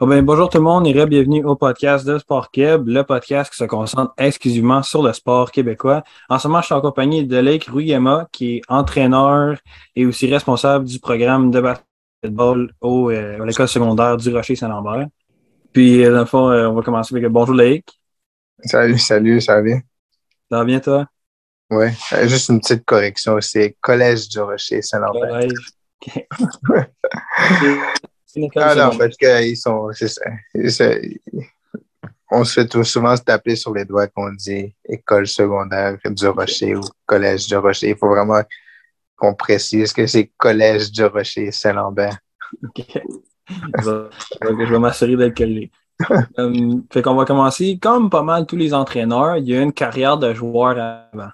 Oh ben, bonjour tout le monde et bienvenue au podcast de Sport Québec, le podcast qui se concentre exclusivement sur le sport québécois. En ce moment, je suis en compagnie de Lake Ruyema, qui est entraîneur et aussi responsable du programme de basketball au, euh, à l'école secondaire du Rocher-Saint-Lambert. Puis, euh, dans le fond, euh, on va commencer avec bonjour Lake. Salut, salut, ça va bien? Ça va bien, toi? Oui, juste une petite correction, c'est Collège du Rocher-Saint-Lambert. Collège. Ah non, parce qu'ils sont. On se fait tout souvent se taper sur les doigts qu'on dit école secondaire du Rocher ou collège du Rocher. Il faut vraiment qu'on précise que c'est collège du Rocher Saint-Lambert. OK. Je vais, m'assurer d'être collé. Euh, fait qu'on va commencer. Comme pas mal tous les entraîneurs, il y a une carrière de joueur avant.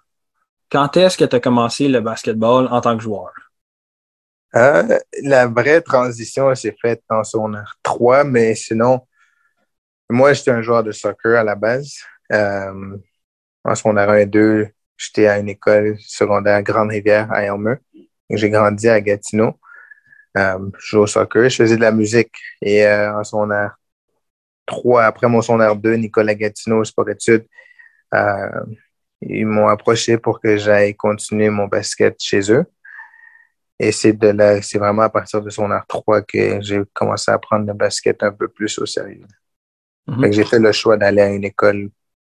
Quand est-ce que tu as commencé le basketball en tant que joueur? Euh, la vraie transition s'est faite en son 3, mais sinon, moi, j'étais un joueur de soccer à la base. Euh, en secondaire 1 et 2, j'étais à une école secondaire Grande-Rivière à Elmer. J'ai grandi à Gatineau. Euh, je jouais au soccer, je faisais de la musique. Et euh, en secondaire 3, après mon secondaire 2, Nicolas Gatineau, sport études, euh, ils m'ont approché pour que j'aille continuer mon basket chez eux. Et c'est de là, c'est vraiment à partir de son art 3 que j'ai commencé à prendre le basket un peu plus au sérieux. Mhm. J'ai fait le choix d'aller à une école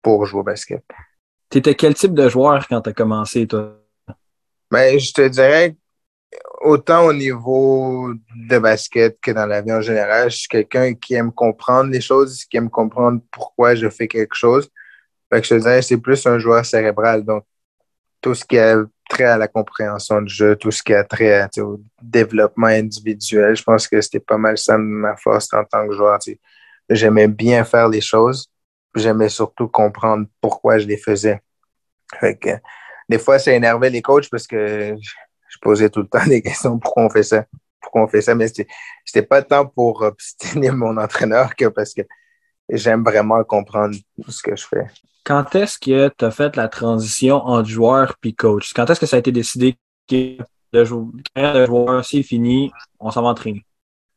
pour jouer au basket. Tu étais quel type de joueur quand tu as commencé, toi? Ben, je te dirais, autant au niveau de basket que dans la vie en général, je suis quelqu'un qui aime comprendre les choses, qui aime comprendre pourquoi je fais quelque chose. Fait que je te dirais, c'est plus un joueur cérébral. Donc, tout ce qui est trait à la compréhension du jeu, tout ce qui a trait au développement individuel. Je pense que c'était pas mal ça ma force en tant que joueur. J'aimais bien faire les choses. J'aimais surtout comprendre pourquoi je les faisais. des fois, ça énervait les coachs parce que je posais tout le temps des questions pourquoi on fait ça? Pourquoi on fait ça? Mais c'était pas tant pour obstiner mon entraîneur que parce que j'aime vraiment comprendre ce que je fais. Quand est-ce que tu as fait la transition entre joueur puis coach? Quand est-ce que ça a été décidé que le joueur, c'est fini, on s'en va entraîner?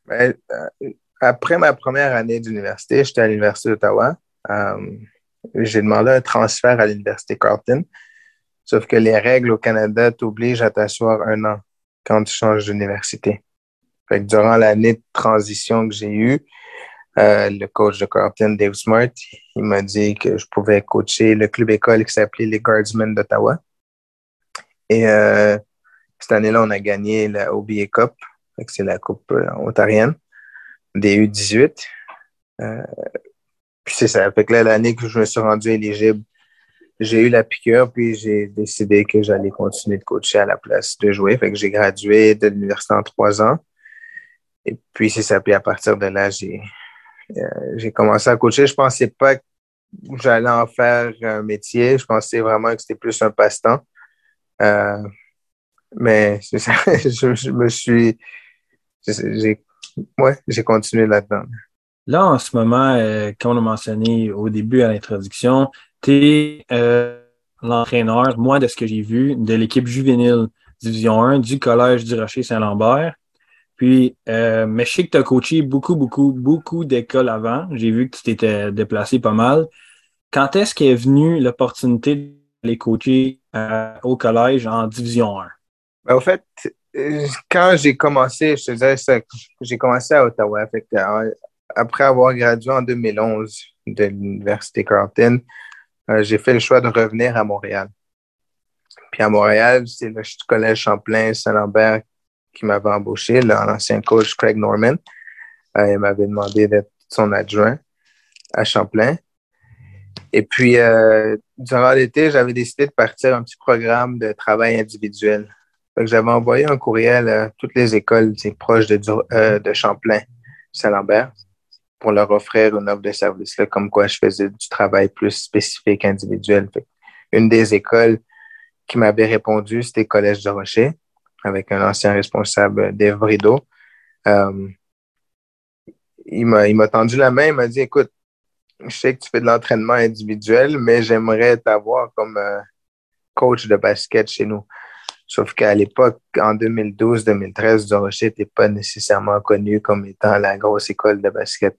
Ben, euh, après ma première année d'université, j'étais à l'Université d'Ottawa. Euh, j'ai demandé un transfert à l'Université Carleton. Sauf que les règles au Canada t'obligent à t'asseoir un an quand tu changes d'université. durant l'année de transition que j'ai eue, euh, le coach de Carlton, Dave Smart, il m'a dit que je pouvais coacher le club école qui s'appelait les Guardsmen d'Ottawa. Et euh, cette année-là, on a gagné la OBA Cup, c'est la coupe euh, ontarienne des U18. puis c'est ça. Fait que là, l'année que je me suis rendu éligible, j'ai eu la piqûre, puis j'ai décidé que j'allais continuer de coacher à la place de jouer. Fait que j'ai gradué de l'université en trois ans. Et puis c'est ça. Puis à partir de là, j'ai euh, j'ai commencé à coacher. Je pensais pas que j'allais en faire un métier. Je pensais vraiment que c'était plus un passe-temps. Euh, mais ça, je, me suis. J'ai continué là-dedans. Là, en ce moment, euh, comme on a mentionné au début à l'introduction, tu es l'entraîneur, moi, de ce que j'ai vu, de l'équipe juvénile Division 1 du Collège du Rocher-Saint-Lambert. Puis, euh, mais je sais que tu as coaché beaucoup, beaucoup, beaucoup d'écoles avant. J'ai vu que tu t'étais déplacé pas mal. Quand est-ce qu'est venue l'opportunité d'aller coacher euh, au collège en Division 1? Ben, au fait, euh, quand j'ai commencé, je te disais ça, j'ai commencé à Ottawa. Après avoir gradué en 2011 de l'Université Carleton, j'ai fait le choix de revenir à Montréal. Puis à Montréal, c'est le collège Champlain, Saint-Lambert qui m'avait embauché, l'ancien coach Craig Norman. Euh, il m'avait demandé d'être son adjoint à Champlain. Et puis, euh, durant l'été, j'avais décidé de partir un petit programme de travail individuel. J'avais envoyé un courriel à toutes les écoles proches de, euh, de Champlain, Saint-Lambert, pour leur offrir une offre de service, là, comme quoi je faisais du travail plus spécifique, individuel. une des écoles qui m'avait répondu, c'était Collège de Rocher avec un ancien responsable d'Evrido. Euh, il m'a tendu la main, il m'a dit Écoute, je sais que tu fais de l'entraînement individuel, mais j'aimerais t'avoir comme euh, coach de basket chez nous. Sauf qu'à l'époque, en 2012-2013, Rocher n'était pas nécessairement connu comme étant la grosse école de basket.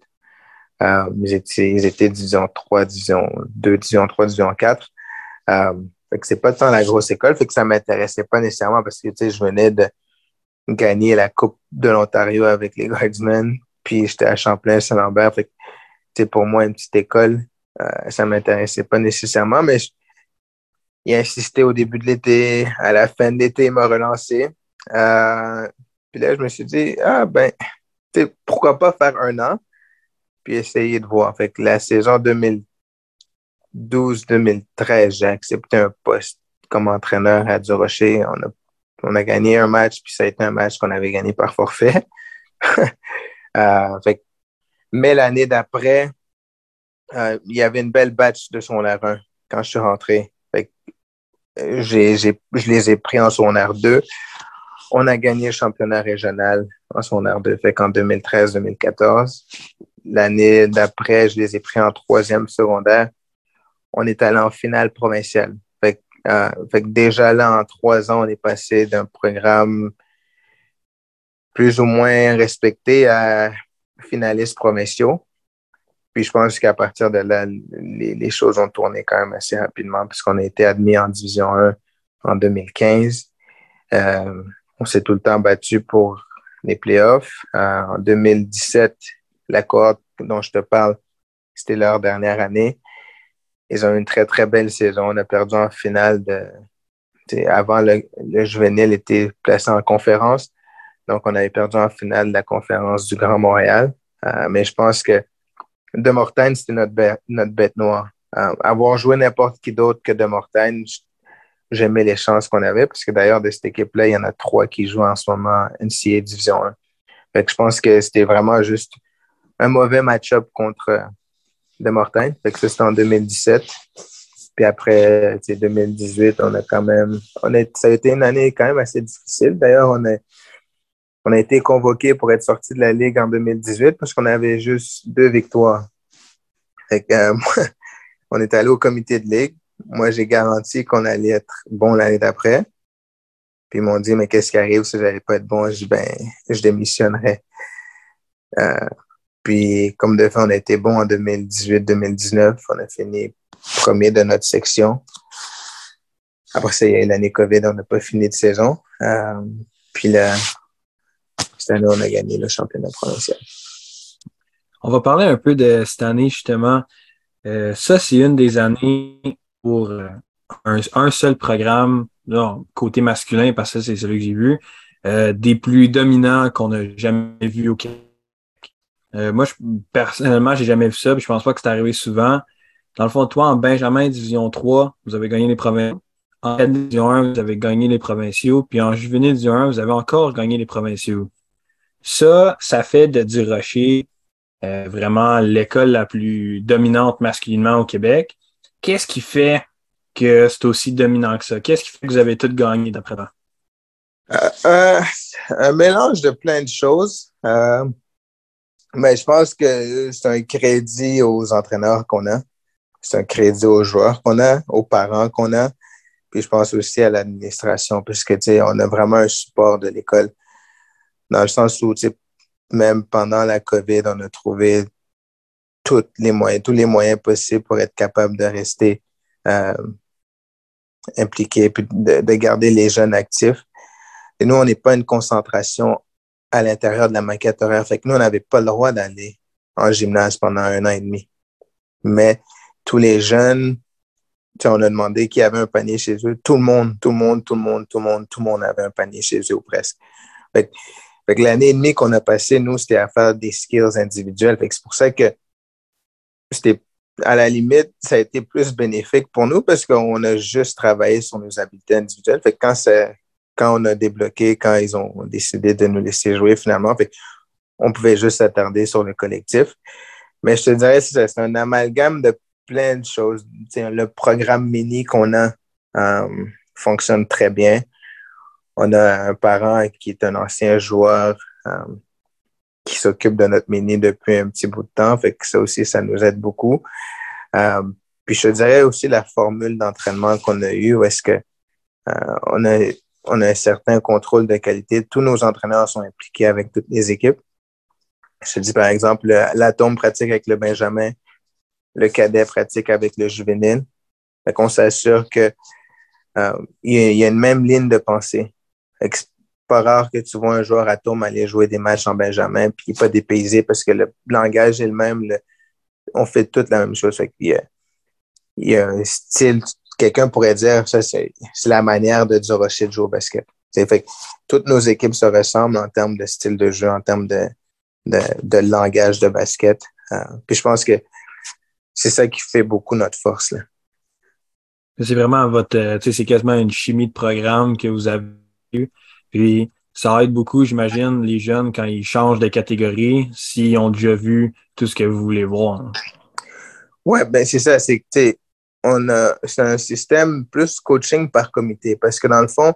Euh, ils, étaient, ils étaient division 3, division 2, division 3, division 4. Euh, fait que c'est pas tant la grosse école, fait que ça m'intéressait pas nécessairement parce que, tu sais, je venais de gagner la Coupe de l'Ontario avec les Guardsmen, puis j'étais à que, tu pour moi, une petite école, euh, ça m'intéressait pas nécessairement, mais il a insisté au début de l'été, à la fin de l'été, il m'a relancé. Euh, puis là, je me suis dit, ah ben, pourquoi pas faire un an, puis essayer de voir. Fait que la saison 2012-2013, j'ai accepté un poste comme entraîneur à Durocher. On a, on a gagné un match, puis ça a été un match qu'on avait gagné par forfait. euh, fait mais l'année d'après, euh, il y avait une belle batch de son R1 quand je suis rentré. Fait euh, je les ai pris en son R2 on a gagné le championnat régional en son air de fait qu'en 2013-2014. L'année d'après, je les ai pris en troisième secondaire. On est allé en finale provinciale. Fait, euh, déjà là, en trois ans, on est passé d'un programme plus ou moins respecté à finalistes provinciaux. Puis je pense qu'à partir de là, les, choses ont tourné quand même assez rapidement puisqu'on a été admis en Division 1 en 2015. Euh, on s'est tout le temps battu pour les playoffs. Euh, en 2017, la cohorte dont je te parle, c'était leur dernière année. Ils ont eu une très, très belle saison. On a perdu en finale de. Avant, le, le juvénile était placé en conférence. Donc, on avait perdu en finale de la conférence du Grand Montréal. Euh, mais je pense que De Mortagne, c'était notre, bête, notre bête noire. Euh, avoir joué n'importe qui d'autre que De Mortagne, j'aimais les chances qu'on avait, parce que d'ailleurs, de cette équipe-là, il y en a trois qui jouent en ce moment NCAA Division 1. Fait que je pense que c'était vraiment juste un mauvais match-up contre De Mortagne. Fait que ça, c'était en 2017. Puis après, 2018, on a quand même. On a, ça a été une année quand même assez difficile. D'ailleurs, on a, on a été convoqué pour être sorti de la Ligue en 2018 parce qu'on avait juste deux victoires. Fait que, euh, on est allé au comité de Ligue moi, j'ai garanti qu'on allait être bon l'année d'après. Puis ils m'ont dit, mais qu'est-ce qui arrive si j'allais pas être bon? Je dis, ben, je démissionnerai. Euh, puis, comme de fait, on a été bon en 2018-2019. On a fini premier de notre section. Après ça, il y a eu l'année COVID, on n'a pas fini de saison. Euh, puis là, cette année, on a gagné le championnat provincial. On va parler un peu de cette année, justement. Euh, ça, c'est une des années pour euh, un, seul programme, côté masculin, parce que c'est celui que j'ai vu, des plus dominants qu'on n'a jamais vu au Québec. Euh, moi, je, personnellement, j'ai jamais vu ça, puis je pense pas que c'est arrivé souvent. Dans le fond, toi, en Benjamin Division 3, vous avez gagné les provinciaux. En Division 1, vous avez gagné les provinciaux. Puis en Juvenile Division 1, vous avez encore gagné les provinciaux. Ça, ça fait de Du Rocher vraiment l'école la plus dominante masculinement au Québec. Qu'est-ce qui fait que c'est aussi dominant que ça? Qu'est-ce qui fait que vous avez tout gagné d'après toi? Euh, euh, un mélange de plein de choses. Euh, mais je pense que c'est un crédit aux entraîneurs qu'on a. C'est un crédit aux joueurs qu'on a, aux parents qu'on a. Puis je pense aussi à l'administration, puisque on a vraiment un support de l'école. Dans le sens où, même pendant la COVID, on a trouvé tous les moyens, tous les moyens possibles pour être capable de rester euh, impliqué, puis de, garder les jeunes actifs. Et nous, on n'est pas une concentration à l'intérieur de la maquette horaire. Fait que nous, on n'avait pas le droit d'aller en gymnase pendant un an et demi. Mais tous les jeunes, on a demandé qui avait un panier chez eux. Tout le monde, tout le monde, tout le monde, tout le monde, tout le monde avait un panier chez eux presque. Fait, que l'année et demie qu'on a passé, nous, c'était à faire des skills individuels. Fait que c'est pour ça que c'était à la limite, ça a été plus bénéfique pour nous parce qu'on a juste travaillé sur nos habiletés individuelles. Fait quand, quand on a débloqué, quand ils ont décidé de nous laisser jouer finalement, on pouvait juste s'attarder sur le collectif. Mais je te dirais, c'est un amalgame de plein de choses. le programme mini qu'on a euh, fonctionne très bien. On a un parent qui est un ancien joueur euh, qui s'occupe de notre mini depuis un petit bout de temps. Fait que ça aussi, ça nous aide beaucoup. Euh, puis je dirais aussi la formule d'entraînement qu'on a eue, où est-ce que on, a, on a un certain contrôle de qualité. Tous nos entraîneurs sont impliqués avec toutes les équipes. je dis par exemple, l'atome pratique avec le Benjamin, le cadet pratique avec le juvénile. Fait qu'on s'assure que euh, il y, a une même ligne de pensée. C'est pas rare que tu vois un joueur atome aller jouer des matchs en Benjamin puis pas dépaysé parce que le langage est le même. on fait toute la même chose. il, y a, il y a un style, quelqu'un pourrait dire ça, c'est la manière de Rocher de jouer au basket. Fait toutes nos équipes se ressemblent en termes de style de jeu, en termes de, de, langage de basket. Euh, puis je pense que c'est ça qui fait beaucoup notre force. Là. C'est vraiment votre, euh, tu sais, c'est quasiment une chimie de programme que vous avez eu. Puis ça aide beaucoup, j'imagine, les jeunes quand ils changent de catégorie, s'ils ont déjà vu tout ce que vous voulez voir. Ouais, ben c'est ça, c'est que on c'est un système plus coaching par comité parce que dans le fond,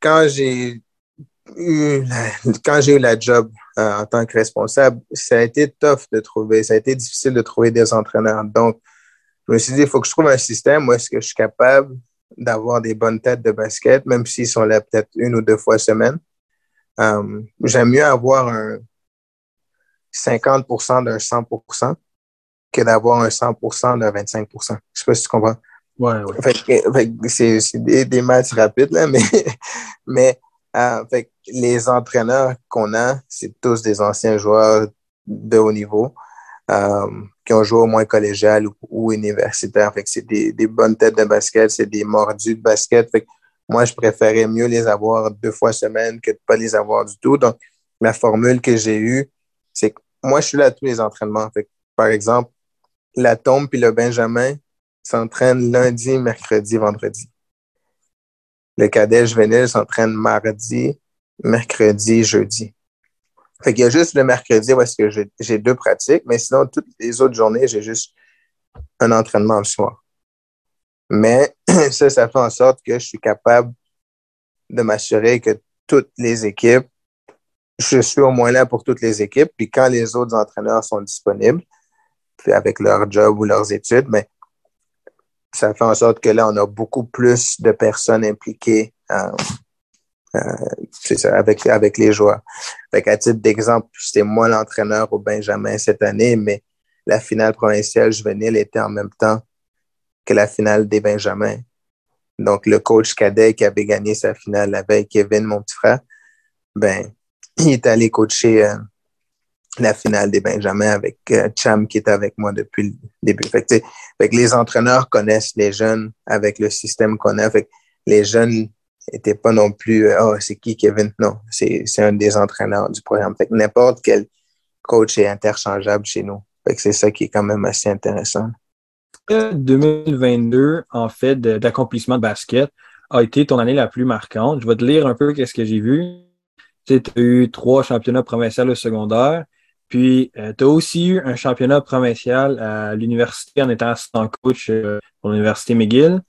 quand j'ai eu la, quand j'ai eu la job euh, en tant que responsable, ça a été tough de trouver, ça a été difficile de trouver des entraîneurs. Donc, je me suis dit, il faut que je trouve un système où est-ce que je suis capable d'avoir des bonnes têtes de basket, même s'ils sont là peut-être une ou deux fois semaine. Euh, j'aime mieux avoir un 50% d'un 100 que d'avoir un 100% d'un 25% Je sais pas si tu comprends. Ouais, ouais. c'est des, des matchs rapides, là, mais, mais euh, fait les entraîneurs qu'on a, c'est tous des anciens joueurs de haut niveau euh, qui ont joué au moins collégial ou, universitaire. Fait que c'est des, des, bonnes têtes de basket, c'est des mordus de basket. Fait que moi, je préférais mieux les avoir deux fois semaine que de pas les avoir du tout. Donc, la formule que j'ai eue, c'est que moi, je suis là à tous les entraînements. Fait que, par exemple, la tombe puis le Benjamin s'entraînent lundi, mercredi, vendredi. Le cadet juvénile s'entraîne mardi, mercredi, jeudi. Fait qu'il y a juste le mercredi est-ce que j'ai deux pratiques, mais sinon, toutes les autres journées, j'ai juste un entraînement le soir. Mais ça, ça fait en sorte que je suis capable de m'assurer que toutes les équipes, je suis au moins là pour toutes les équipes. Puis quand les autres entraîneurs sont disponibles, avec leur job ou leurs études, mais ça fait en sorte que là, on a beaucoup plus de personnes impliquées euh, euh, avec, avec les joueurs. Fait à titre d'exemple, c'était moi l'entraîneur au Benjamin cette année, mais la finale provinciale juvénile était en même temps que la finale des Benjamins. Donc, le coach cadet qui avait gagné sa finale la Kevin, mon petit frère, ben, il est allé coacher euh, la finale des Benjamins avec euh, Cham qui est avec moi depuis le début. Fait que, les entraîneurs connaissent les jeunes avec le système qu'on a. Fait que les jeunes n'étaient pas non plus euh, oh, c'est qui Kevin? Non, c'est un des entraîneurs du programme. Fait n'importe quel coach est interchangeable chez nous. Fait que c'est ça qui est quand même assez intéressant. 2022, en fait, d'accomplissement de, basket a été ton année la plus marquante. Je vais te lire un peu qu'est-ce que j'ai vu. Tu as eu trois championnats provinciaux au secondaire. Puis, euh, tu as aussi eu un championnat provincial à l'université en étant assistant coach euh, pour l'université McGill.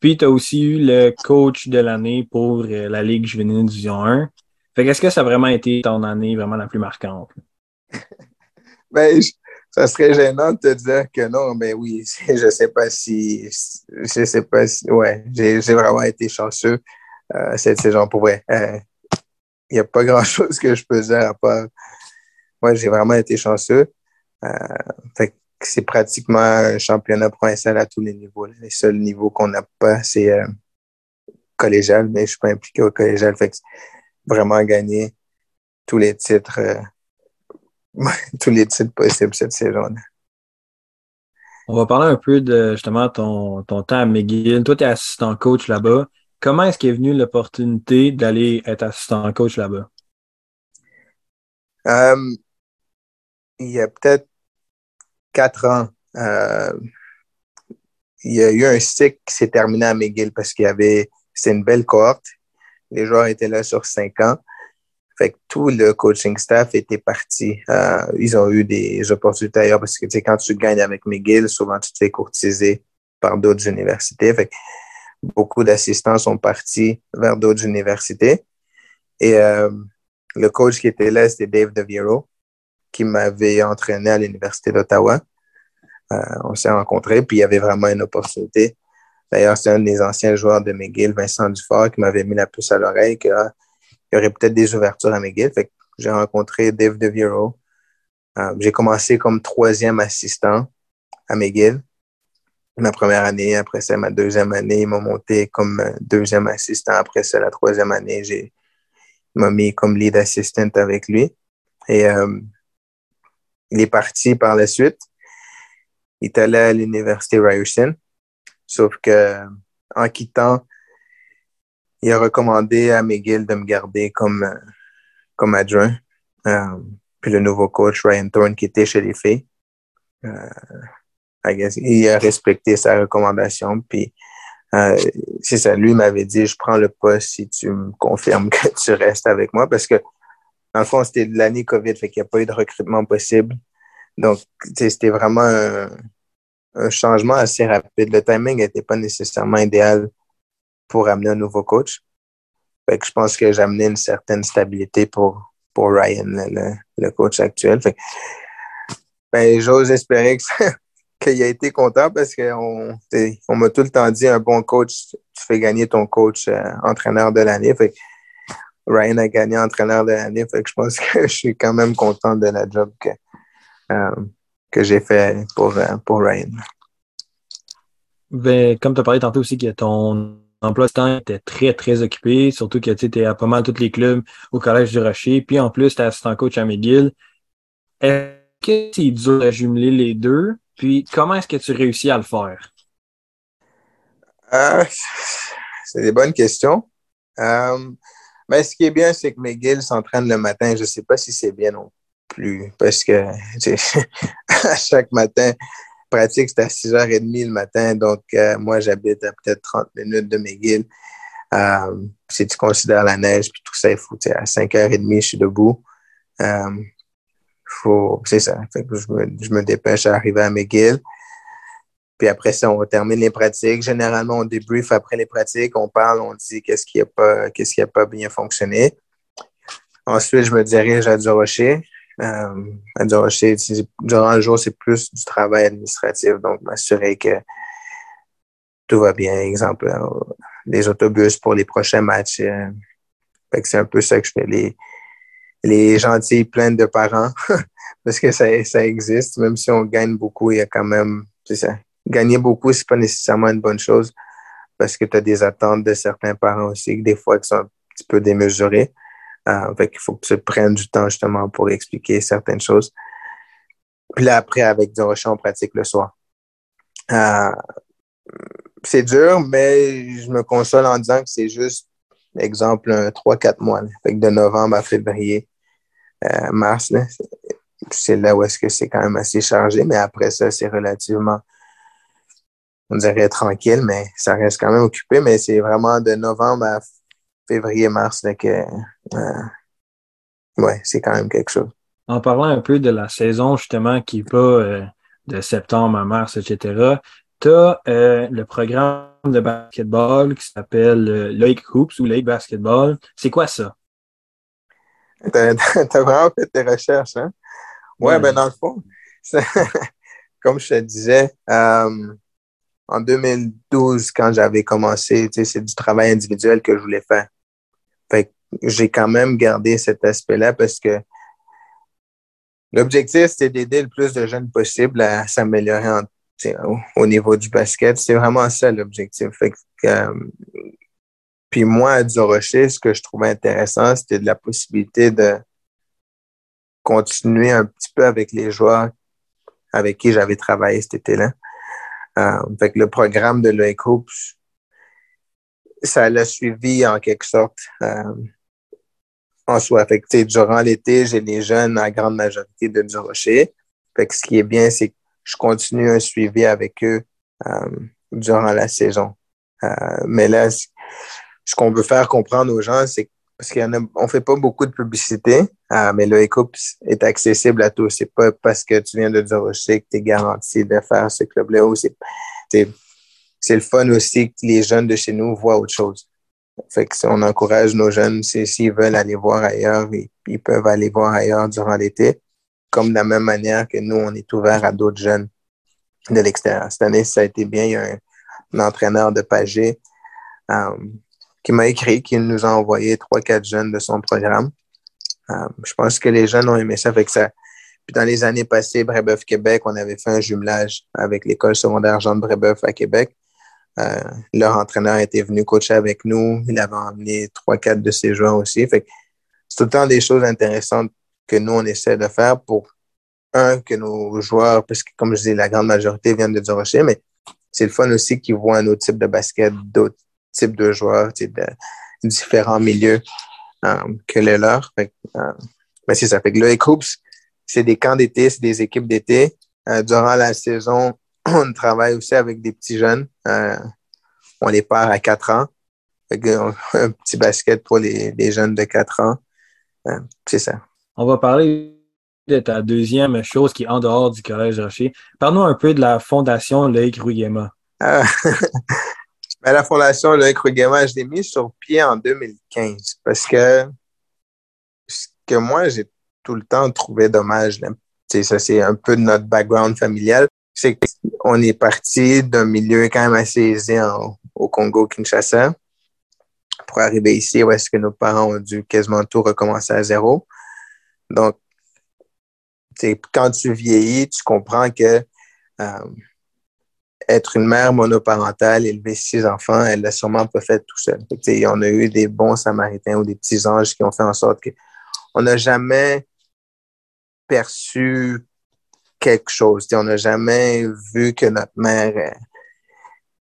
Puis, tu as aussi eu le coach de l'année pour euh, la Ligue juvénile Division 1. Fait qu'est-ce que ça a vraiment été ton année vraiment la plus marquante? ben, ça serait gênant de te dire que non, mais oui, je sais pas si, je sais pas si, ouais, j'ai vraiment été chanceux cette saison pour vrai. Il n'y a pas grand chose que je peux dire à part moi, j'ai vraiment été chanceux. Euh, c'est pratiquement un championnat provincial à tous les niveaux. Les seuls niveaux qu'on n'a pas, c'est euh, collégial, mais je ne suis pas impliqué au collégial. Fait que vraiment gagné tous les titres, euh, tous les titres possibles cette saison-là. On va parler un peu de justement ton, ton temps à McGill. Toi, tu es assistant coach là-bas. Comment est-ce qu'est venue l'opportunité d'aller être assistant coach là-bas? Il y a peut-être quatre ans, euh, il y a eu un cycle qui s'est terminé à McGill parce qu'il y avait, c'était une belle cohorte. Les joueurs étaient là sur cinq ans. Fait que tout le coaching staff était parti. Euh, ils ont eu des opportunités ailleurs parce que, tu sais, quand tu gagnes avec McGill, souvent tu te fais courtiser par d'autres universités. Fait que beaucoup d'assistants sont partis vers d'autres universités. Et euh, le coach qui était là, c'était Dave DeViro qui m'avait entraîné à l'Université d'Ottawa. Euh, on s'est rencontrés, puis il y avait vraiment une opportunité. D'ailleurs, c'est un des anciens joueurs de McGill, Vincent Dufort, qui m'avait mis la puce à l'oreille qu'il y aurait peut-être des ouvertures à McGill. J'ai rencontré Dave DeViro. Euh, j'ai commencé comme troisième assistant à McGill. Ma première année, après ça, ma deuxième année, ils m'ont monté comme deuxième assistant. Après ça, la troisième année, j'ai m'a mis comme lead assistant avec lui. Et euh, il est parti par la suite. Il est allé à l'université Ryerson. Sauf que en quittant, il a recommandé à McGill de me garder comme, euh, comme adjoint. Euh, puis le nouveau coach, Ryan Thorne, qui était chez les filles, euh, il a respecté sa recommandation. Puis c'est ça, lui m'avait dit, je prends le poste si tu me confirmes que tu restes avec moi. Parce que, dans le fond, c'était l'année COVID, fait qu'il n'y a pas eu de recrutement possible. Donc, c'était vraiment un, changement assez rapide. Le timing n'était pas nécessairement idéal pour amener un nouveau coach. Fait que je pense que j'ai amené une certaine stabilité pour, pour Ryan, le, coach actuel. Fait ben, j'ose espérer qu'il a été content parce qu'on on, m'a tout le temps dit un bon coach, tu fais gagner ton coach euh, entraîneur de l'année. Fait Ryan a gagné entraîneur de l'année. Fait que je pense que je suis quand même content de la job que, euh, que j'ai fait pour, euh, pour Ryan. Ben, comme tu as parlé tantôt aussi que ton emploi de temps était très, très occupé, surtout que tu étais à pas mal tous les clubs au Collège du Rocher, puis en plus, tu es assistant coach à McGill. Est-ce que c'est dur de jumeler les deux? Puis comment est-ce que tu réussis à le faire? Euh, c'est des bonnes questions. Euh, mais ce qui est bien, c'est que McGill s'entraîne le matin. Je ne sais pas si c'est bien non plus. Parce que à chaque matin, pratique, c'est à 6h30 le matin. Donc, euh, moi, j'habite à peut-être 30 minutes de McGill. Euh, si tu considères la neige, puis tout ça, il faut, à 5h30, je suis debout. Euh, c'est ça. je, me, je me dépêche à arriver à McGill. Puis après ça, on termine les pratiques. Généralement, on débrief après les pratiques. On parle, on dit qu'est-ce qui n'a pas, pas bien fonctionné. Ensuite, je me dirige à Du Rocher. Euh, durant le jour, c'est plus du travail administratif, donc m'assurer que tout va bien. Exemple, euh, les autobus pour les prochains matchs. Euh, c'est un peu ça que je fais. Les, les gentils pleins de parents, parce que ça, ça existe. Même si on gagne beaucoup, il y a quand même, c'est ça. Gagner beaucoup, c'est pas nécessairement une bonne chose parce que tu as des attentes de certains parents aussi, des fois qui sont un petit peu démesurées. Euh, il faut que tu prennes du temps justement pour expliquer certaines choses. Puis là, après, avec du rocher, on pratique le soir. Euh, c'est dur, mais je me console en disant que c'est juste, exemple, 3-4 mois. de novembre à février, euh, mars, c'est là où est-ce que c'est quand même assez chargé, mais après ça, c'est relativement, on dirait tranquille, mais ça reste quand même occupé, mais c'est vraiment de novembre à février-mars, que euh, ouais, c'est quand même quelque chose. En parlant un peu de la saison, justement, qui va euh, de septembre à mars, etc., tu as euh, le programme de basketball qui s'appelle Lake Hoops ou Lake Basketball. C'est quoi ça? T'as as vraiment fait tes recherches, hein? Ouais, ben dans le fond, comme je te disais, en 2012, quand j'avais commencé, c'est du travail individuel que je voulais faire. Fait j'ai quand même gardé cet aspect-là parce que l'objectif, c'était d'aider le plus de jeunes possible à s'améliorer au, niveau du basket. C'est vraiment ça l'objectif. Euh, puis moi, à Du Rocher, ce que je trouvais intéressant, c'était de la possibilité de continuer un petit peu avec les joueurs avec qui j'avais travaillé cet été-là. Euh, fait le programme de l'OEC Hoops, ça l'a suivi en quelque sorte. Euh, en soi. Fait durant l'été, j'ai les jeunes en grande majorité de Du Rocher. Fait ce qui est bien, c'est que je continue un suivi avec eux euh, durant la saison. Mais là, ce qu'on veut faire comprendre aux gens, c'est parce qu'on ne fait pas beaucoup de publicité, euh, mais le ECOP est accessible à tous. C'est pas parce que tu viens de Du Rocher que tu es garanti de faire ce club-là. C'est le fun aussi que les jeunes de chez nous voient autre chose. On encourage nos jeunes, s'ils veulent aller voir ailleurs, ils, peuvent aller voir ailleurs durant l'été, comme de la même manière que nous, on est ouvert à d'autres jeunes de l'extérieur. Cette année, ça a été bien. Il y a un, entraîneur de Pagé euh, qui m'a écrit, qui nous a envoyé trois, quatre jeunes de son programme. je pense que les jeunes ont aimé ça. Fait ça. Puis dans les années passées, Brébeuf Québec, on avait fait un jumelage avec l'école secondaire Jean de Brébeuf à Québec. Euh, leur entraîneur était venu coacher avec nous. Il avait emmené trois, quatre de ses joueurs aussi. Fait c'est temps des choses intéressantes que nous, on essaie de faire pour, un, que nos joueurs, parce que comme je dis, la grande majorité viennent de Durocher, mais c'est le fun aussi qu'ils voient un autre type de basket, d'autres types de joueurs, de différents milieux euh, que les leurs. Fait, euh, mais c'est ça. Fait que le c'est des camps d'été, c'est des équipes d'été. durant la saison, on travaille aussi avec des petits jeunes. Euh, on les part à 4 ans. Un petit basket pour les, jeunes de 4 ans. Euh, c'est ça. On va parler de ta deuxième chose qui est en dehors du Collège Rocher. Parle-nous un peu de la Fondation Loïc Rugema. La Fondation Loïc Rugema, je l'ai mise sur pied en 2015 parce que ce que moi, j'ai tout le temps trouvé dommage, ça c'est un peu de notre background familial, c'est qu'on est parti d'un milieu quand même assez aisé au Congo-Kinshasa pour arriver ici où est-ce que nos parents ont dû quasiment tout recommencer à zéro. Donc, quand tu vieillis, tu comprends que euh, être une mère monoparentale, élever six enfants, elle l'a sûrement pas fait tout seul. on a eu des bons samaritains ou des petits anges qui ont fait en sorte qu'on n'a jamais perçu quelque chose. on n'a jamais vu que notre mère,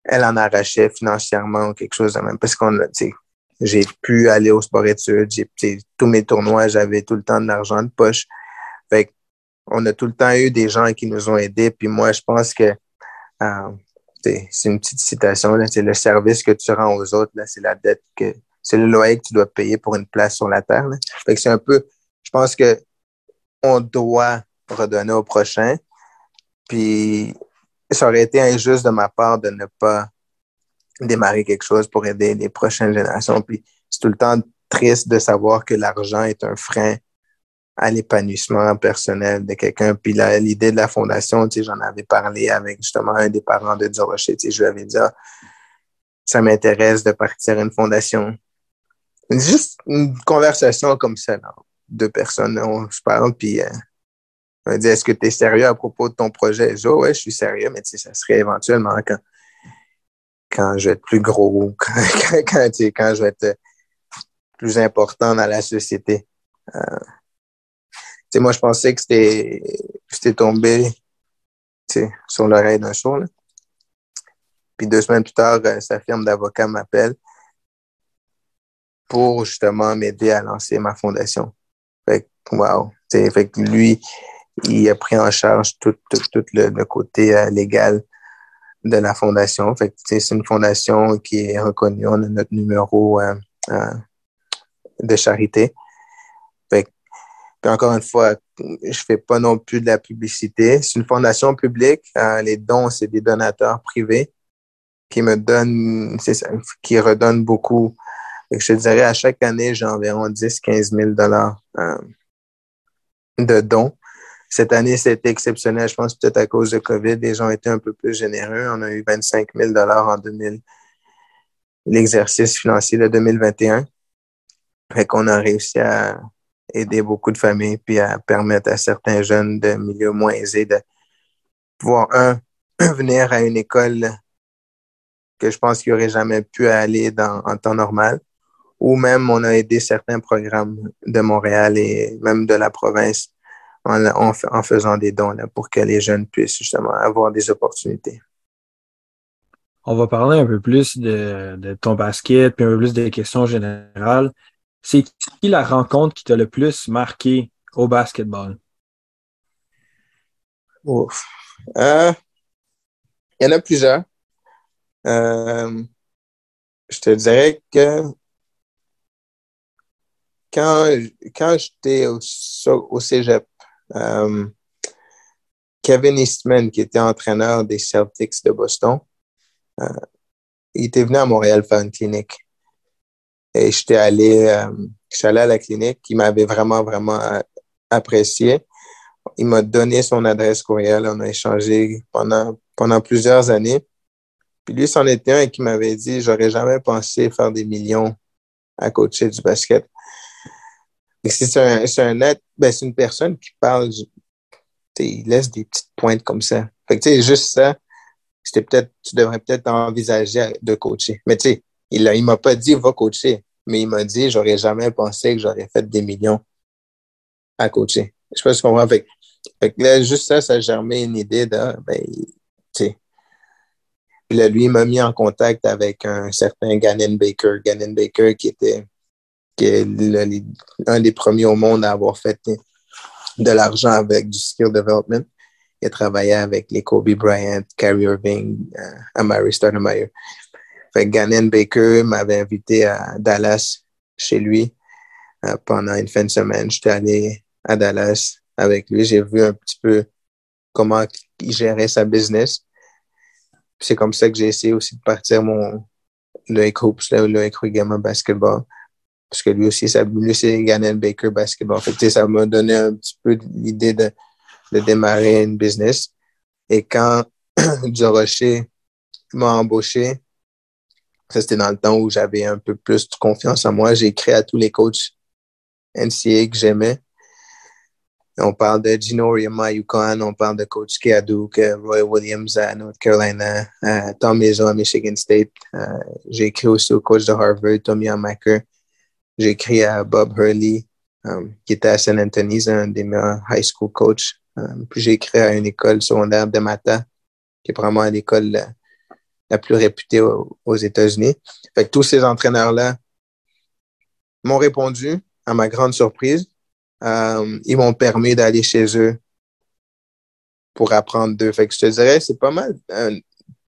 elle, en arrachait financièrement ou quelque chose de même. Parce qu'on j'ai pu aller au sport études, j'ai, tous mes tournois, j'avais tout le temps de l'argent de poche. On a tout le temps eu des gens qui nous ont aidés. Puis moi, je pense que euh, c'est une petite citation, c'est le service que tu rends aux autres, c'est la dette que c'est le loyer que tu dois payer pour une place sur la terre. C'est un peu, je pense que on doit redonner au prochain. Puis ça aurait été injuste de ma part de ne pas démarrer quelque chose pour aider les prochaines générations. Puis c'est tout le temps triste de savoir que l'argent est un frein à l'épanouissement personnel de quelqu'un. Puis l'idée de la fondation, tu sais, j'en avais parlé avec justement un des parents de Durocher. Tu sais, je lui avais dit, ah, ça m'intéresse de partir à une fondation. Juste une conversation comme ça, deux personnes, on se parle, puis euh, on me dit, est-ce que tu es sérieux à propos de ton projet? Je dis, oh, ouais, je suis sérieux, mais ça serait éventuellement quand, quand je vais être plus gros, quand, quand, quand je vais être plus important dans la société. Euh, moi, je pensais que c'était tombé sur l'oreille d'un sourd. Puis deux semaines plus tard, euh, sa firme d'avocat m'appelle pour justement m'aider à lancer ma fondation. Fait que, wow. Fait que lui, il a pris en charge tout, le, côté euh, légal de la fondation. Fait c'est une fondation qui est reconnue. On a notre numéro euh, de charité. Encore une fois, je fais pas non plus de la publicité. C'est une fondation publique. les dons, c'est des donateurs privés qui me donnent, qui redonnent beaucoup. je dirais, à chaque année, j'ai environ 10-15 000 dollars de dons. Cette année, c'était exceptionnel. Je pense peut-être à cause de COVID, les gens étaient un peu plus généreux. On a eu 25 000 en 2000, l'exercice financier de 2021. Fait qu'on a réussi à aider beaucoup de familles puis à permettre à certains jeunes de milieux moins aisés de pouvoir, un, venir à une école que je pense qu'ils n'auraient jamais pu aller dans, en temps normal. Ou même, on a aidé certains programmes de Montréal et même de la province en, faisant des dons pour que les jeunes puissent justement avoir des opportunités. On va parler un peu plus de, ton basket, puis un peu plus des questions générales. C'est qui la rencontre qui t'a le plus marqué au basketball? Ouf. Euh, il y en a plusieurs. Euh, je te dirais que quand, quand j'étais au, au cégep, euh, Kevin Eastman, qui était entraîneur des Celtics de Boston, il était venu à Montréal faire une clinique. Et j'étais allé, euh, allé à la clinique. Il m'avait vraiment, vraiment apprécié. Il m'a donné son adresse courriel. On a échangé pendant, pendant plusieurs années. Puis lui, c'en était un qui m'avait dit J'aurais jamais pensé faire des millions à coacher du basket. C'est un, un ben, c'est une personne qui parle, il laisse des petites pointes comme ça. Fait que, juste ça, c'était peut-être, tu devrais peut-être envisager de coacher. Mais tu sais, il, il m'a pas dit va coacher, mais il m'a dit j'aurais jamais pensé que j'aurais fait des millions à coacher. Je sais pas si tu comprends. Fait, juste ça, ça a germé une idée ben, tu lui, il m'a mis en contact avec un certain Gannon Baker. Gannon Baker qui était un des premiers au monde à avoir fait de l'argent avec du skill development. Il a travaillé avec les Kobe Bryant, Kyrie Irving, euh, Amari Stoudemire. Fait Gannon Baker m'avait invité à Dallas chez lui euh, pendant une fin de semaine. J'étais allé à Dallas avec lui. J'ai vu un petit peu comment il gérait sa business. C'est comme ça que j'ai essayé aussi de partir mon Loïc Hoops, là, Loïc Rugama Basketball. Parce que lui aussi, ça, lui, c'est Gannon Baker Basketball. Fait ça m'a donné un petit peu l'idée de, de démarrer une business. Et quand Rocher m'a embauché, ça c'était dans le temps où j'avais un peu plus de confiance en moi, j'ai écrit à tous les coachs NCA que j'aimais. On parle de Gino Riema Yukon, on parle de Coach Keaduk, Roy Williams à North Carolina, Tom Izzo à Michigan State. Euh, j'ai écrit aussi au coach de Harvard, Tommy Amaker. J'ai écrit à Bob Hurley, euh, qui était à St. Anthony's, un des meilleurs high school coach. Euh, puis j'ai écrit à une école secondaire de Mata, qui est vraiment l'école la, plus réputée aux, États-Unis. Fait tous ces entraîneurs-là m'ont répondu, à ma grande surprise. Euh, ils m'ont permis d'aller chez eux pour apprendre d'eux. Fait que je te dirais, c'est pas mal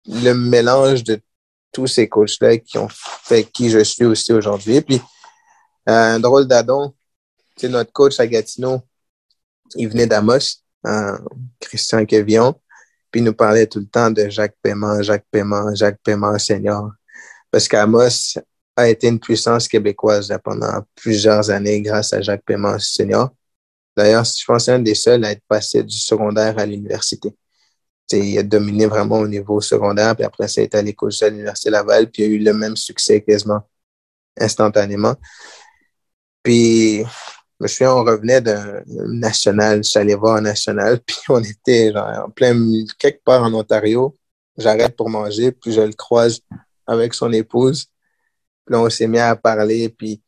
le mélange de tous ces coachs-là qui ont fait qui je suis aussi aujourd'hui. Puis, un drôle d'adon, c'est notre coach à Gatineau, il venait d'Amos, euh, Christian Kevion, puis nous parlait tout le temps de Jacques Paiement, Jacques Paiement, Jacques Paiement senior. Parce qu'Amos a été une puissance québécoise pendant plusieurs années grâce à Jacques Paiement senior. D'ailleurs, je pense c'est un des seuls à être passé du secondaire à l'université. il a dominé vraiment au niveau secondaire, puis après ça, il est allé coacher à l'Université Laval, puis il a eu le même succès quasiment instantanément. Puis, je me souviens, on revenait d'un national, un national, puis on était en plein, quelque part en Ontario. J'arrête pour manger, puis je le croise avec son épouse. Puis on s'est mis à parler, puis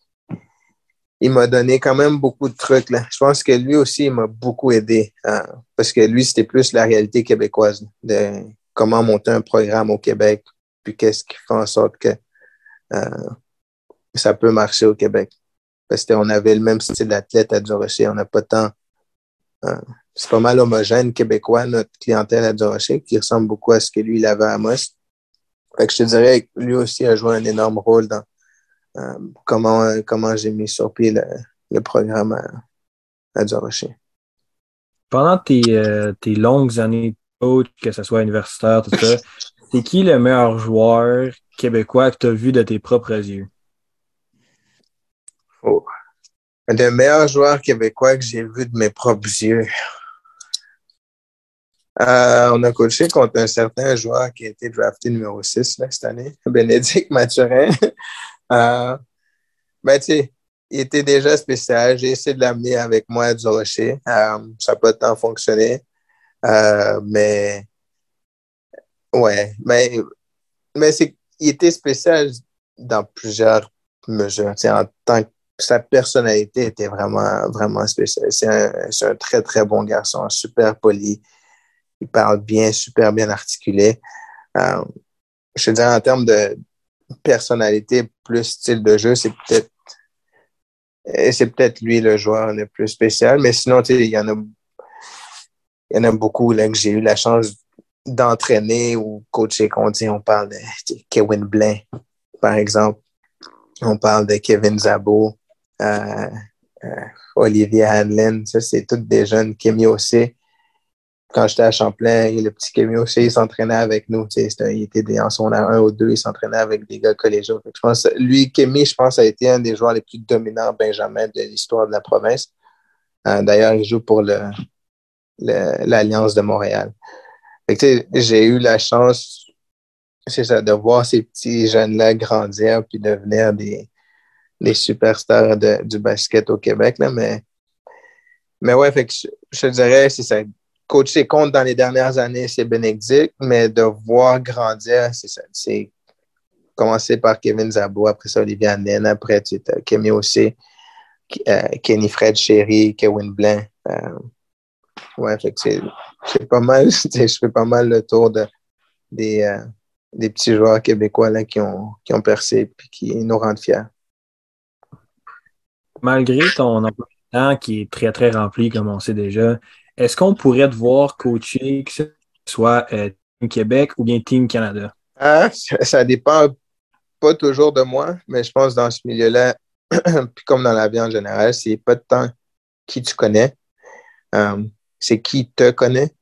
il m'a donné quand même beaucoup de trucs. Là. Je pense que lui aussi, il m'a beaucoup aidé, hein, parce que lui, c'était plus la réalité québécoise, de comment monter un programme au Québec, puis qu'est-ce qui fait en sorte que euh, ça peut marcher au Québec parce qu'on avait le même style d'athlète à Rocher. On n'a pas tant. Euh, c'est pas mal homogène québécois, notre clientèle à Rocher, qui ressemble beaucoup à ce que lui, il avait à Amos. Fait que je te dirais que lui aussi a joué un énorme rôle dans euh, comment, comment j'ai mis sur pied le, programme à, à Rocher. Pendant tes, euh, tes, longues années de coach, que ce soit universitaire, tout ça, c'est qui le meilleur joueur québécois que tu as vu de tes propres yeux? Oh. Un des meilleurs joueurs québécois que j'ai vu de mes propres yeux. Euh, on a coaché contre un certain joueur qui a été drafté numéro 6 cette année, Bénédicte Mathurin. euh, ben, tu sais, il était déjà spécial. J'ai essayé de l'amener avec moi à du rocher. Euh, ça n'a pas tant fonctionné. Euh, mais, ouais, mais, mais c'est, il était spécial dans plusieurs mesures. En tant que sa personnalité était vraiment, vraiment spéciale. C'est un, très, très bon garçon, super poli. Il parle bien, super bien articulé. Euh, je te dirais, en termes de personnalité plus style de jeu, c'est peut-être c'est peut-être lui le joueur le plus spécial. Mais sinon, il y en a y en a beaucoup là, que j'ai eu la chance d'entraîner ou coacher. Dit, on parle de Kevin Blain, par exemple. On parle de Kevin Zabo. Euh, euh, Olivier Hanlon, ça, c'est tous des jeunes. Kémy aussi. Quand j'étais à Champlain, le petit Kémy aussi, il s'entraînait avec nous. il était en son un ou deux, il s'entraînait avec des gars collégiaux. Je pense, lui, Kémy, je pense, a été un des joueurs les plus dominants Benjamin de l'histoire de la province. Euh, d'ailleurs, il joue pour l'Alliance de Montréal. J'ai eu la chance, c'est ça, de voir ces petits jeunes-là grandir puis devenir des, des superstars du basket au Québec, là, mais, mais ouais, fait que je, te dirais, c'est ça. Coacher compte dans les dernières années, c'est bénédicte, mais de voir grandir, c'est ça. C'est commencer par Kevin Zabo, après ça, Olivier Annen, après, tu sais, Kemi aussi, euh, Kenny Fred Chéri, Kevin Blanc. Euh, ouais, fait que c'est pas mal, je fais pas mal le tour de, des, euh, des petits joueurs québécois là, qui, ont, qui ont percé et qui nous rendent fiers. Malgré ton emploi temps qui est très, très rempli, comme on sait déjà, est-ce qu'on pourrait te voir coacher, que ce soit euh, Team Québec ou bien Team Canada? Ah, ça, dépend pas toujours de moi, mais je pense dans ce milieu-là, puis comme dans la vie en général, c'est pas de qui tu connais, euh, c'est qui te connaît.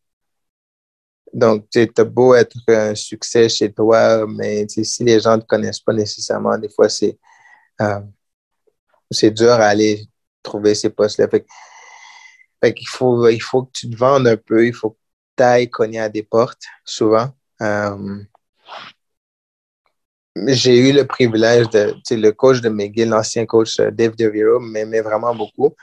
Donc, tu as beau être un succès chez toi, mais si les gens ne te connaissent pas nécessairement, des fois, c'est euh, dur à aller trouver ces postes-là. Fait, faut, il faut que tu te vendes un peu, il faut que tu ailles cogner à des portes, souvent. Euh, j'ai eu le privilège de, le coach de McGill, l'ancien coach euh, Dave DeViro, m'aimait vraiment beaucoup.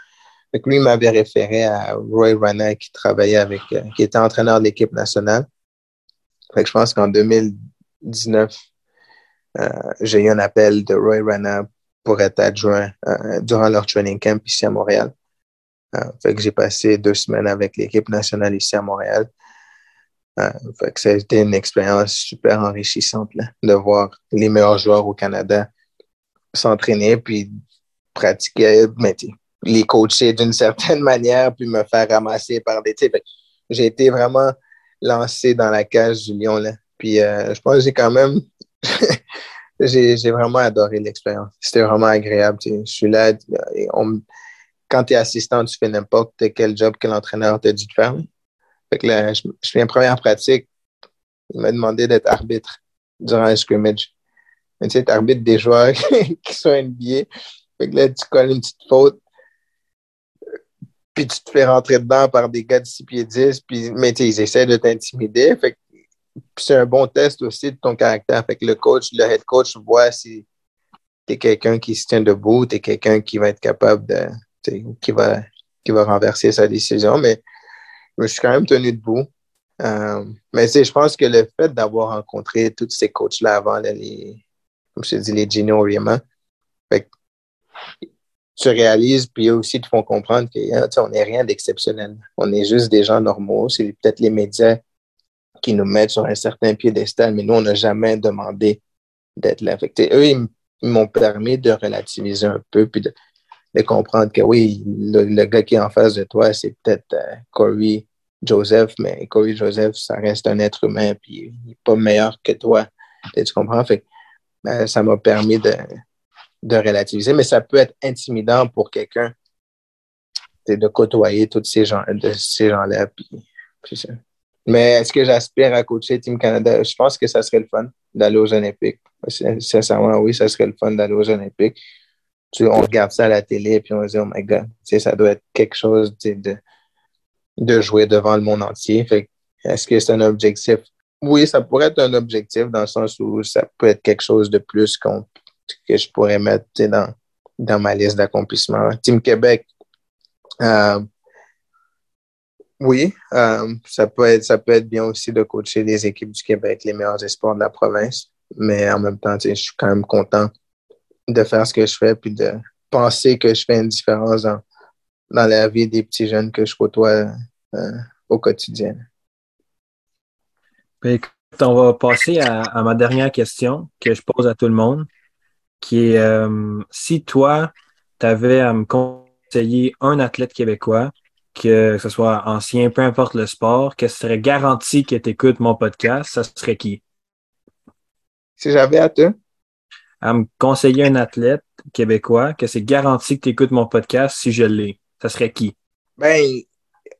Donc, lui m'avait référé à Roy Rana qui travaillait avec, euh, qui était entraîneur de l'équipe nationale. Je pense qu'en 2019, euh, j'ai eu un appel de Roy Rana pour être adjoint euh, durant leur training camp ici à Montréal. fait que j'ai passé deux semaines avec l'équipe nationale ici à Montréal. fait que ça a été une expérience super enrichissante de voir les meilleurs joueurs au Canada s'entraîner puis pratiquer, mais les coacher d'une certaine manière, puis me faire ramasser par des. J'ai été vraiment lancé dans la cage du lion. Là. Puis euh, je pense que j'ai quand même. j'ai vraiment adoré l'expérience. C'était vraiment agréable. Je suis là. quand tu es assistant, tu fais n'importe quel job que l'entraîneur t'a dit de faire. Fait que là, je, je fais une première pratique. Il m'a demandé d'être arbitre durant le scrimmage. tu sais, arbitre des joueurs qui sont NBA. Fait que là, tu colles une petite faute puis tu te fais rentrer dedans par des gars de 6 pieds 10, puis, mais ils essaient de t'intimider. C'est un bon test aussi de ton caractère. Fait que le coach, le head coach voit si tu es quelqu'un qui se tient debout, tu es quelqu'un qui va être capable de. Qui va, qui va renverser sa décision. Mais je me suis quand même tenu debout. Euh, mais je pense que le fait d'avoir rencontré tous ces coachs-là avant, les, comme je te dis, les Gino Riemann, tu réalises, puis aussi te font comprendre qu'on n'est rien d'exceptionnel. On est juste des gens normaux. C'est peut-être les médias qui nous mettent sur un certain piédestal, mais nous, on n'a jamais demandé d'être là. eux, ils m'ont permis de relativiser un peu, puis de, comprendre que oui, le, gars qui est en face de toi, c'est peut-être euh, Corey Joseph, mais Corey Joseph, ça reste un être humain, puis il n'est pas meilleur que toi. Tu comprends? Fait, ben, ça m'a permis de, relativiser, mais ça peut être intimidant pour quelqu'un de côtoyer tous ces gens-là. Mais est-ce que j'aspire à coacher Team Canada? Je pense que ça serait le fun d'aller aux Olympiques. Sincèrement, oui, ça serait le fun d'aller aux Olympiques. on regarde ça à la télé et puis on se dit, oh my God, ça doit être quelque chose de, de jouer devant le monde entier. Est-ce que c'est un objectif? Oui, ça pourrait être un objectif dans le sens où ça peut être quelque chose de plus qu'on que je pourrais mettre dans, dans ma liste d'accomplissements. Team Québec, euh, oui, euh, ça, peut être, ça peut être bien aussi de coacher les équipes du Québec, les meilleurs espoirs de la province, mais en même temps, je suis quand même content de faire ce que je fais puis de penser que je fais une différence dans, la vie des petits jeunes que je côtoie euh, au quotidien. Ben, on va passer à, ma dernière question que je pose à tout le monde qui est euh, si toi, tu avais à me conseiller un athlète québécois, que ce soit ancien, peu importe le sport, que ce serait garanti que tu écoutes mon podcast, ça serait qui? Si j'avais à te? À me conseiller un athlète québécois, que c'est garanti que tu écoutes mon podcast si je l'ai. Ça serait qui? Ben,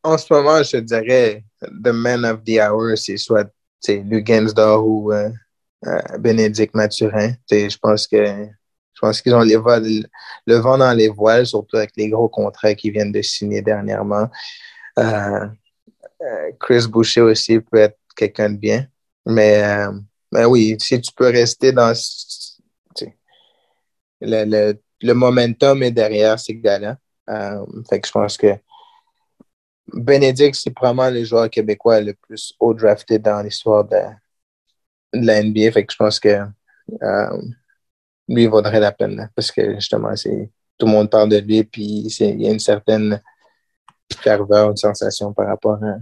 en ce moment, je dirais The Man of the Hour, c'est soit Lou ou euh, euh, Bénédicte Mathurin. Je pense que je pense qu'ils ont le vent dans les voiles, surtout avec les gros contrats qu'ils viennent de signer dernièrement. Euh, euh, Chris Boucher aussi peut être quelqu'un de bien. Mais, mais oui, si tu peux rester dans le, le momentum est derrière ces gars-là. Euh, fait que je pense que Bénédicte, c'est probablement le joueur québécois le plus haut drafté dans l'histoire de, la NBA. Fait que je pense que euh, lui vaudrait la peine parce que justement, c'est tout le monde parle de lui, puis il y a une certaine ferveur, une sensation par rapport à,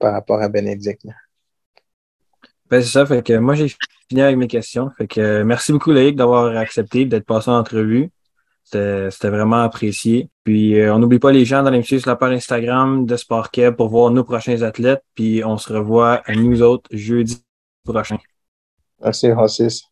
par rapport à Bénédicte. Ben, c'est ça. Fait que moi, j'ai fini avec mes questions. Fait que merci beaucoup, Loïc, d'avoir accepté d'être passé en entrevue. C'était vraiment apprécié. Puis euh, on n'oublie pas les gens dans suivre sur la page Instagram de SportKeb pour voir nos prochains athlètes. Puis on se revoit à nous autres jeudi prochain. Merci, Francis.